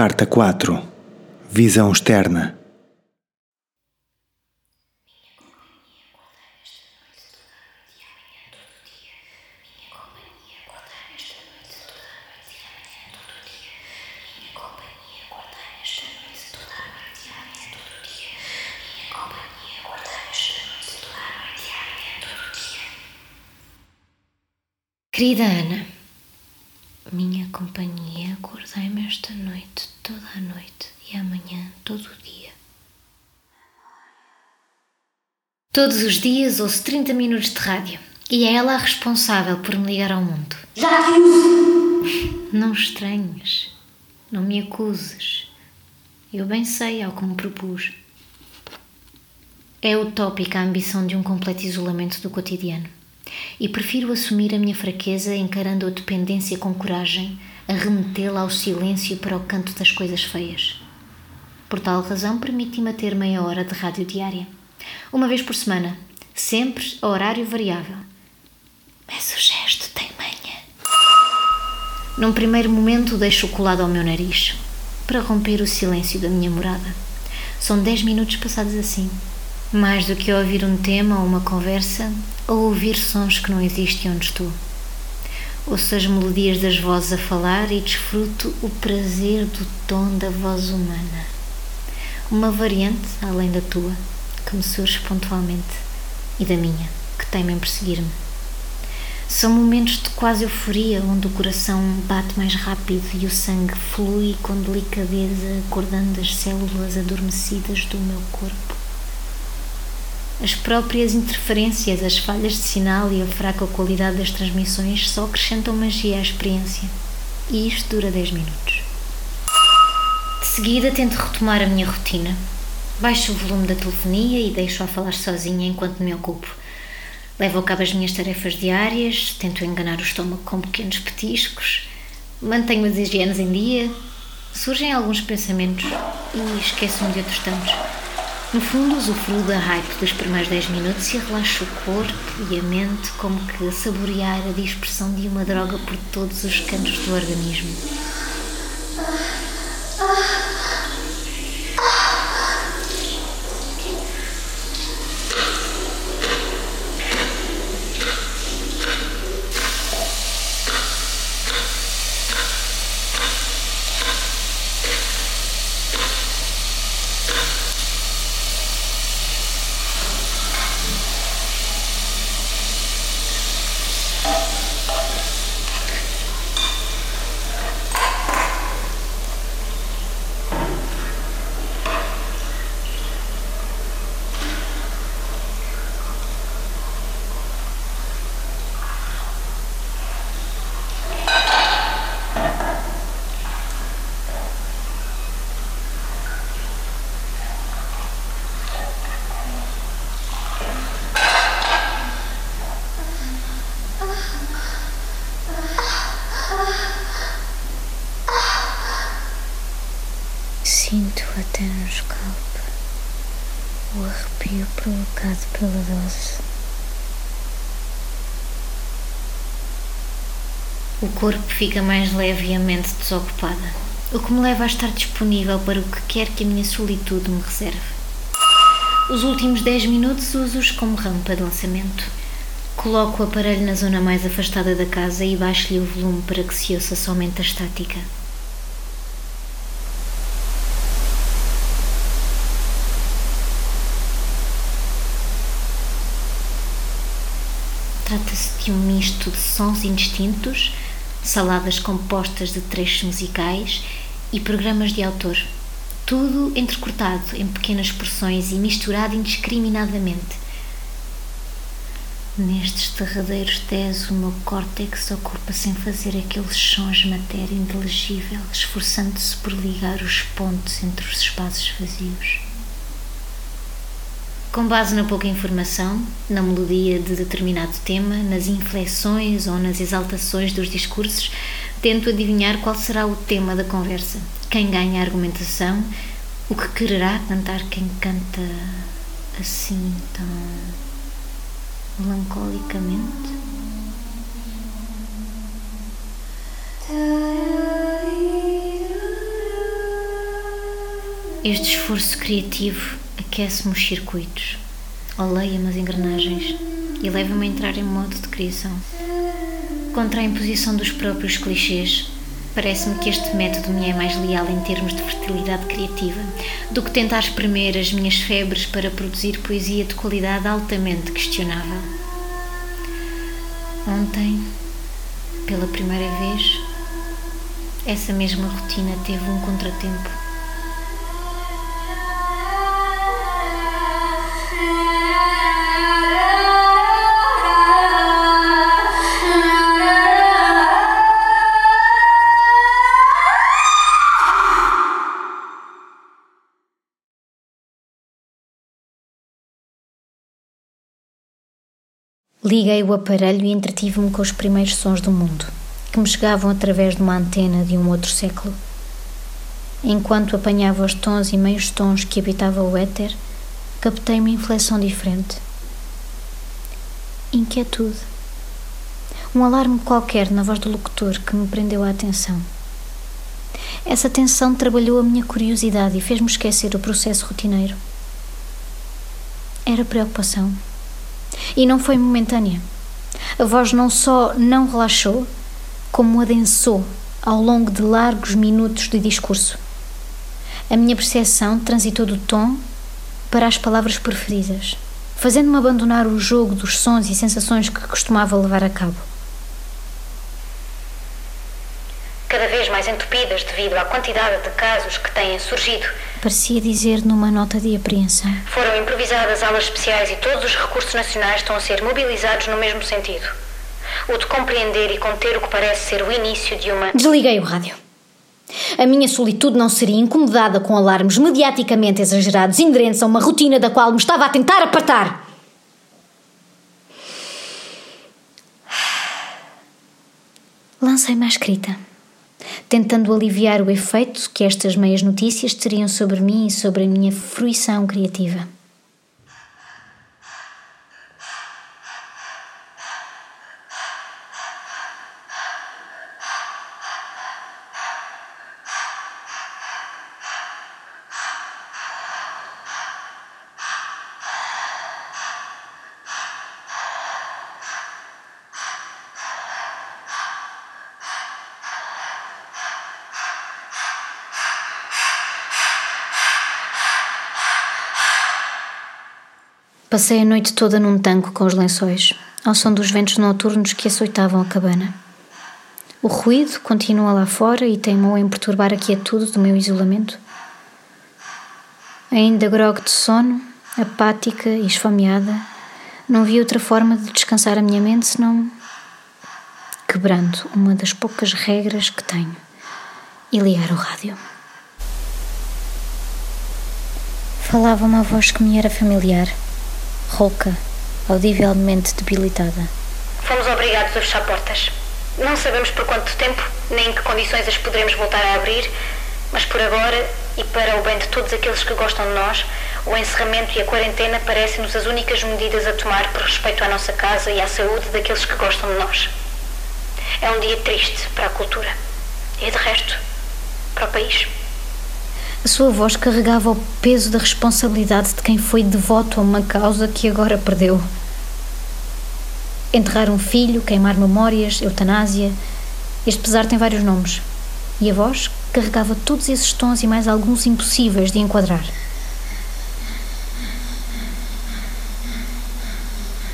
Carta 4 Visão externa Querida Ana, minha companhia, acordai-me esta noite, toda a noite e amanhã, todo o dia. Todos os dias ouço 30 minutos de rádio e é ela a responsável por me ligar ao mundo. Já te uso! Não estranhes, não me acuses. Eu bem sei ao que me propus. É utópica a ambição de um completo isolamento do cotidiano e prefiro assumir a minha fraqueza encarando a dependência com coragem, a remetê-la ao silêncio para o canto das coisas feias. Por tal razão, permiti-me ter meia hora de rádio diária, uma vez por semana, sempre a horário variável. Mas o gesto tem manha. Num primeiro momento, deixo colado ao meu nariz, para romper o silêncio da minha morada. São dez minutos passados assim. Mais do que ouvir um tema ou uma conversa, ou ouvir sons que não existem onde estou. Ouço as melodias das vozes a falar e desfruto o prazer do tom da voz humana. Uma variante, além da tua, que me surge pontualmente, e da minha, que teima em perseguir-me. São momentos de quase euforia, onde o coração bate mais rápido e o sangue flui com delicadeza, acordando as células adormecidas do meu corpo. As próprias interferências, as falhas de sinal e a fraca qualidade das transmissões só acrescentam magia à experiência. E isto dura 10 minutos. De seguida tento retomar a minha rotina. Baixo o volume da telefonia e deixo-a falar sozinha enquanto me ocupo. Levo a cabo as minhas tarefas diárias, tento enganar o estômago com pequenos petiscos, mantenho as higienes em dia, surgem alguns pensamentos e esqueço-me de outros tantos. No fundo, usufruo da hype dos primeiros 10 minutos e relaxo o corpo e a mente como que saborear a dispersão de uma droga por todos os cantos do organismo. O arrepio provocado pela dose. O corpo fica mais leve e a mente desocupada, o que me leva a estar disponível para o que quer que a minha solitude me reserve. Os últimos 10 minutos uso-os como rampa de lançamento. Coloco o aparelho na zona mais afastada da casa e baixo-lhe o volume para que se ouça somente a estática. Trata-se de um misto de sons indistintos, saladas compostas de trechos musicais e programas de autor. Tudo entrecortado em pequenas porções e misturado indiscriminadamente. Nestes derradeiros 10, o meu córtex ocupa-se em fazer aqueles sons de matéria inteligível, esforçando-se por ligar os pontos entre os espaços vazios. Com base na pouca informação, na melodia de determinado tema, nas inflexões ou nas exaltações dos discursos, tento adivinhar qual será o tema da conversa, quem ganha a argumentação, o que quererá cantar quem canta assim tão melancolicamente. Este esforço criativo aquece-me os circuitos, oleia-me as engrenagens e leva-me a entrar em modo de criação. Contra a imposição dos próprios clichês, parece-me que este método me é mais leal em termos de fertilidade criativa do que tentar espremer as minhas febres para produzir poesia de qualidade altamente questionável. Ontem, pela primeira vez, essa mesma rotina teve um contratempo. Liguei o aparelho e entretive-me com os primeiros sons do mundo, que me chegavam através de uma antena de um outro século. Enquanto apanhava os tons e meios tons que habitava o éter, captei uma inflexão diferente. Inquietude. Um alarme qualquer na voz do locutor que me prendeu a atenção. Essa tensão trabalhou a minha curiosidade e fez-me esquecer o processo rotineiro. Era preocupação. E não foi momentânea. A voz não só não relaxou, como adensou ao longo de largos minutos de discurso. A minha percepção transitou do tom para as palavras preferidas, fazendo-me abandonar o jogo dos sons e sensações que costumava levar a cabo. Cada vez mais entupidas devido à quantidade de casos que têm surgido Parecia dizer numa nota de apreensão. Foram improvisadas aulas especiais e todos os recursos nacionais estão a ser mobilizados no mesmo sentido. O de compreender e conter o que parece ser o início de uma. Desliguei o rádio. A minha solitude não seria incomodada com alarmes mediaticamente exagerados inerentes a uma rotina da qual me estava a tentar apartar. Lancei-me à escrita tentando aliviar o efeito que estas meias notícias teriam sobre mim e sobre a minha fruição criativa. Passei a noite toda num tanque com os lençóis, ao som dos ventos noturnos que açoitavam a cabana. O ruído continua lá fora e teimou em perturbar a quietude do meu isolamento. Ainda grog de sono, apática e esfomeada, não vi outra forma de descansar a minha mente senão quebrando uma das poucas regras que tenho e ligar o rádio. Falava uma voz que me era familiar rouca, audivelmente debilitada. Fomos obrigados a fechar portas. Não sabemos por quanto tempo, nem em que condições as poderemos voltar a abrir, mas por agora, e para o bem de todos aqueles que gostam de nós, o encerramento e a quarentena parecem-nos as únicas medidas a tomar por respeito à nossa casa e à saúde daqueles que gostam de nós. É um dia triste para a cultura. E de resto, para o país. A sua voz carregava o peso da responsabilidade de quem foi devoto a uma causa que agora perdeu. Enterrar um filho, queimar memórias, eutanásia. Este pesar tem vários nomes. E a voz carregava todos esses tons e mais alguns impossíveis de enquadrar.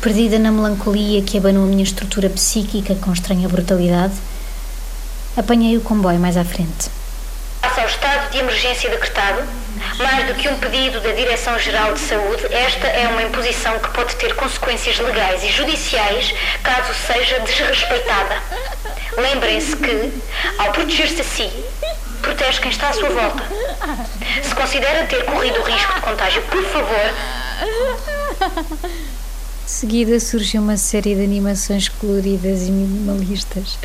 Perdida na melancolia que abanou a minha estrutura psíquica com estranha brutalidade, apanhei o comboio mais à frente de emergência decretado, mais do que um pedido da Direção-Geral de Saúde, esta é uma imposição que pode ter consequências legais e judiciais caso seja desrespeitada. Lembrem-se que, ao proteger-se a si, protege quem está à sua volta. Se considera ter corrido o risco de contágio, por favor, De seguida surge uma série de animações coloridas e minimalistas.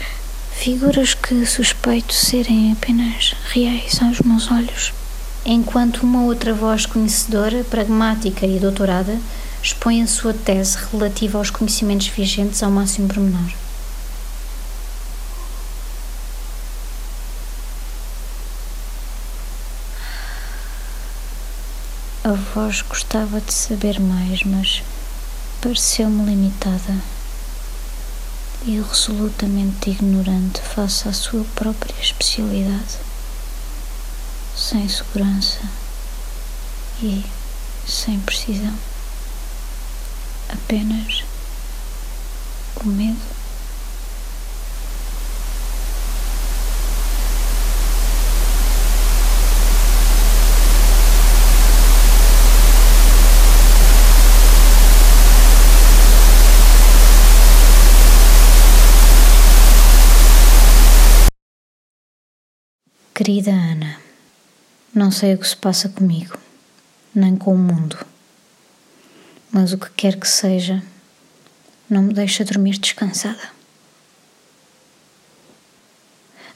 Figuras que suspeito serem apenas reais aos meus olhos. Enquanto uma outra voz conhecedora, pragmática e doutorada expõe a sua tese relativa aos conhecimentos vigentes ao máximo pormenor. A voz gostava de saber mais, mas pareceu-me limitada e resolutamente ignorante face à sua própria especialidade, sem segurança e sem precisão. Apenas o medo. Querida Ana, não sei o que se passa comigo, nem com o mundo, mas o que quer que seja, não me deixa dormir descansada.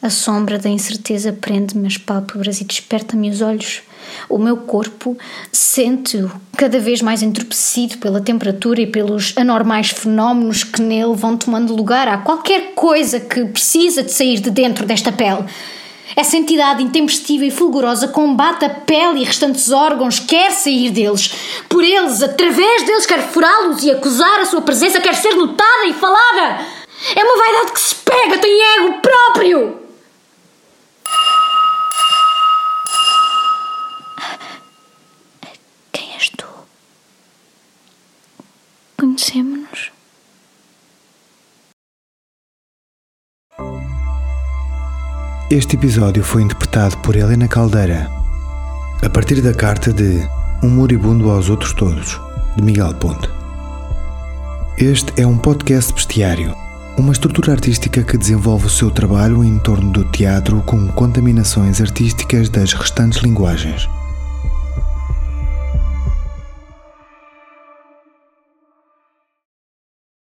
A sombra da incerteza prende-me as pálpebras e desperta-me os olhos. O meu corpo sente-o cada vez mais entorpecido pela temperatura e pelos anormais fenómenos que nele vão tomando lugar. Há qualquer coisa que precisa de sair de dentro desta pele. Essa entidade intempestiva e fulgurosa combate a pele e restantes órgãos, quer sair deles. Por eles, através deles, quer furá-los e acusar a sua presença, quer ser notada e falada. É uma vaidade que se pega, tem ego próprio. Quem és tu? Conhecemos-nos? Este episódio foi interpretado por Helena Caldeira, a partir da carta de Um Moribundo aos Outros Todos, de Miguel Ponte. Este é um podcast bestiário, uma estrutura artística que desenvolve o seu trabalho em torno do teatro com contaminações artísticas das restantes linguagens.